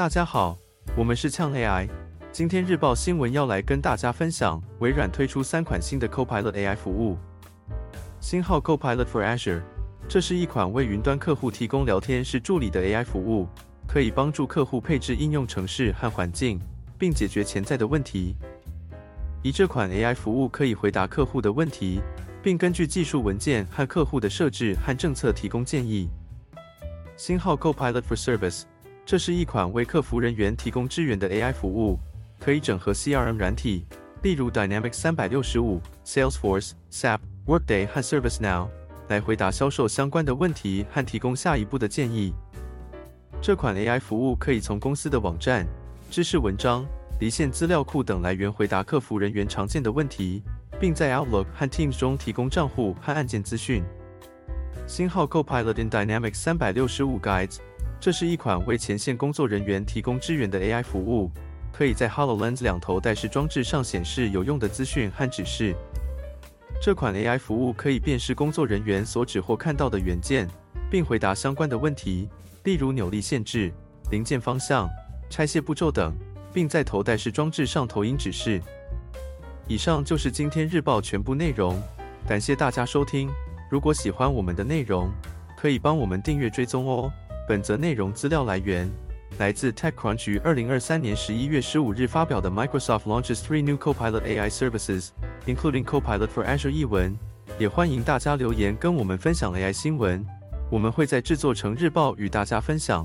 大家好，我们是呛 AI。今天日报新闻要来跟大家分享，微软推出三款新的 Copilot AI 服务。星号 Copilot for Azure，这是一款为云端客户提供聊天式助理的 AI 服务，可以帮助客户配置应用程式和环境，并解决潜在的问题。以这款 AI 服务可以回答客户的问题，并根据技术文件和客户的设置和政策提供建议。星号 Copilot for Service。这是一款为客服人员提供支援的 AI 服务，可以整合 CRM 软体，例如 Dynamics 三百六十五、Salesforce、SAP、Workday 和 ServiceNow，来回答销售相关的问题和提供下一步的建议。这款 AI 服务可以从公司的网站、知识文章、离线资料库等来源回答客服人员常见的问题，并在 Outlook 和 Teams 中提供账户和案件资讯。星号 Copilot in Dynamics 三百六十五 Guides。这是一款为前线工作人员提供支援的 AI 服务，可以在 HoloLens 两头戴式装置上显示有用的资讯和指示。这款 AI 服务可以辨识工作人员所指或看到的元件，并回答相关的问题，例如扭力限制、零件方向、拆卸步骤等，并在头戴式装置上投影指示。以上就是今天日报全部内容，感谢大家收听。如果喜欢我们的内容，可以帮我们订阅追踪哦。本则内容资料来源来自 TechCrunch 于二零二三年十一月十五日发表的 Microsoft launches three new Copilot AI services, including Copilot for Azure 译文。也欢迎大家留言跟我们分享 AI 新闻，我们会在制作成日报与大家分享。